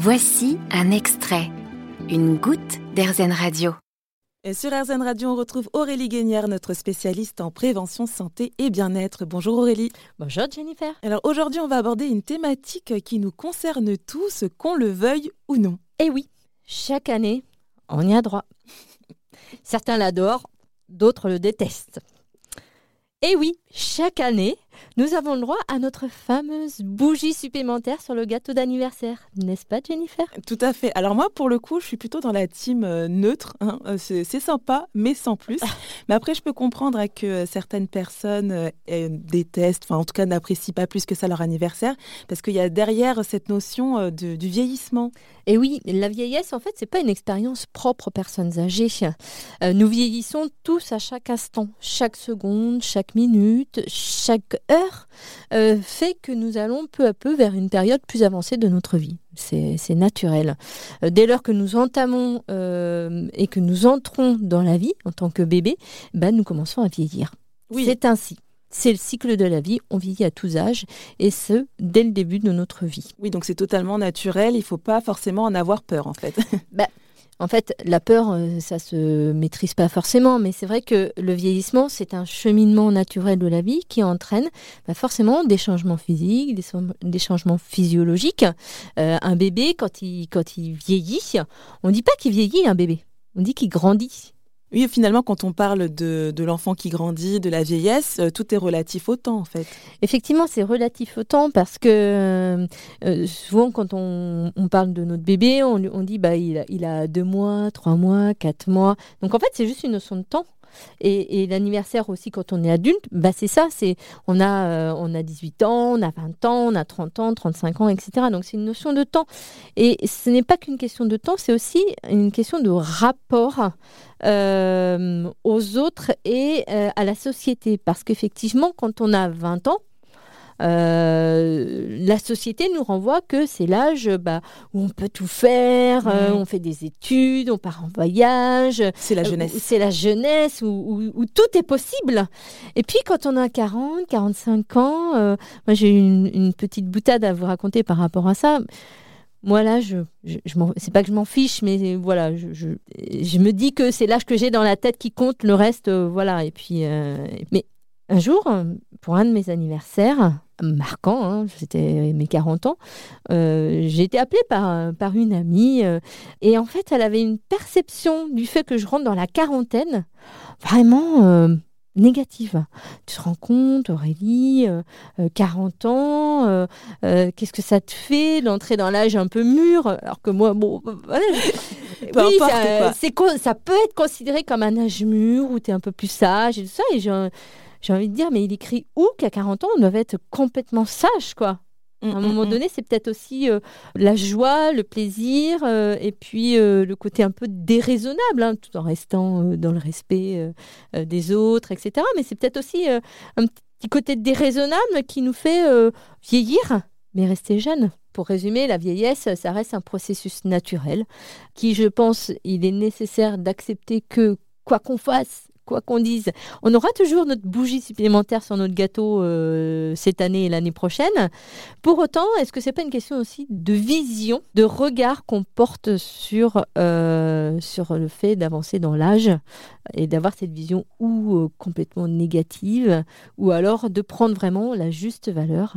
Voici un extrait, une goutte d'Airzen Radio. Et sur RZN Radio, on retrouve Aurélie Guénière, notre spécialiste en prévention santé et bien-être. Bonjour Aurélie. Bonjour Jennifer. Alors aujourd'hui, on va aborder une thématique qui nous concerne tous, qu'on le veuille ou non. Eh oui, chaque année, on y a droit. Certains l'adorent, d'autres le détestent. Eh oui, chaque année, nous avons le droit à notre fameuse bougie supplémentaire sur le gâteau d'anniversaire, n'est-ce pas Jennifer? Tout à fait. Alors moi, pour le coup, je suis plutôt dans la team euh, neutre. hein. Euh, C'est sympa, mais sans plus. mais après, je peux comprendre que euh, certaines personnes détestent, enfin en tout cas n'apprécient pas plus que ça leur anniversaire, parce qu'il y a derrière cette notion de- du vieillissement. Et Eh oui, la vieillesse, en fait, c'est pas une expérience propre aux personnes âgées. Nous vieillissons tous à chaque instant, chaque seconde, chaque minute, chaque heure euh, fait que nous allons peu à peu vers une période plus avancée de notre vie. C'est naturel. Euh, dès lors que nous entamons euh, et que nous entrons dans la vie en tant que bébé, ben, nous commençons à vieillir. Oui. C'est ainsi. C'est le cycle de la vie, on vieillit à tous âges, et ce, dès le début de notre vie. Oui, donc c'est totalement naturel. Il faut pas forcément en avoir peur, en fait. En fait, la peur, euh, ça se maîtrise pas forcément, mais c'est vrai que le vieillissement, c'est un cheminement naturel de la vie qui entraîne bah, forcément des changements physiques, des, changements physiologiques. Euh, un bébé, quand il, quand il vieillit, on dit pas qu'il vieillit un bébé, on dit qu'il grandit. Oui, finalement, quand on parle de, l'enfant qui grandit, de la vieillesse, euh, tout est relatif au temps, en fait. Effectivement, c'est relatif au temps parce que euh, souvent, quand on, on parle de notre bébé, on, on dit bah il il a deux mois, trois mois, quatre mois. Donc en fait, c'est juste une notion de temps. Et, l'anniversaire aussi, quand on est adulte, bah c'est ça. C'est on a euh, on a 18 ans, on a 20 ans, on a 30 ans, 35 ans, etc. Donc c'est une notion de temps. Et ce n'est pas qu'une question de temps, c'est aussi une question de rapport euh, aux autres et euh, à la société. Parce qu'effectivement, quand on a 20 ans, euh, la société nous renvoie que c'est l'âge bah, où on peut tout faire, euh, Mhm. on fait des études, on part en voyage, C'est la euh, jeunesse. C'est la jeunesse, où, où- où tout est possible. Et puis quand on a 40, 45 ans, moi j'ai une, une petite boutade à vous raconter par rapport à ça. Moi là, je, je, c'est pas que je m'en fiche, mais voilà, je, je, je me dis que c'est l'âge que j'ai dans la tête qui compte, le reste, euh, voilà. Et puis, euh, mais un jour, euh, pour un de mes anniversaires marquants, hein, c'était mes 40 ans, euh, j'ai été appelée par, par une amie euh, et en fait, elle avait une perception du fait que je rentre dans la quarantaine vraiment euh, négative. Tu te rends compte, Aurélie, euh, euh, 40 ans, euh, euh, qu'est-ce que ça te fait d'entrer dans l'âge un peu mûr Alors que moi, bon, euh, voilà. Peu oui, ça, quoi. peut être considéré comme un âge mûr où tu es un peu plus sage et tout ça. Et j'ai j'ai envie de dire, mais il écrit où qu'à 40 ans, on doit être complètement sage, quoi. À un moment Mm, mm, donné, c'est peut-être aussi euh, la joie, le plaisir, euh, et puis euh, le côté un peu déraisonnable, hein, tout en restant dans le respect des autres, etc. Mais c'est peut-être aussi un petit côté déraisonnable qui nous fait vieillir, mais rester jeune. Pour résumer, la vieillesse, ça reste un processus naturel qui, je pense, il est nécessaire d'accepter que, quoi qu'on fasse, quoi qu'on dise, on aura toujours notre bougie supplémentaire sur notre gâteau euh, cette année et l'année prochaine. Pour autant, est-ce que c'est pas une question aussi de vision, de regard qu'on porte sur, euh, sur le fait d'avancer dans l'âge et d'avoir cette vision ou euh, complètement négative, ou alors de prendre vraiment la juste valeur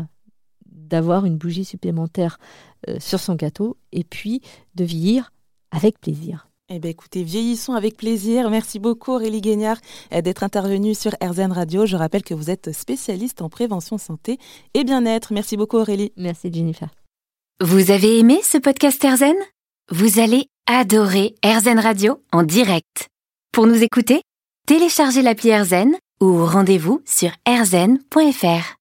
d'avoir une bougie supplémentaire sur son gâteau et puis de vieillir avec plaisir? Eh bien, écoutez, vieillissons avec plaisir. Merci beaucoup, Aurélie Guignard, euh, d'être intervenue sur RZN Radio. Je rappelle que vous êtes spécialiste en prévention santé et bien-être. Merci beaucoup, Aurélie. Merci Jennifer. Vous avez aimé ce podcast Airzen Vous allez adorer Airzen Radio en direct. Pour nous écouter, téléchargez l'appli Airzen ou rendez-vous sur airzen.fr.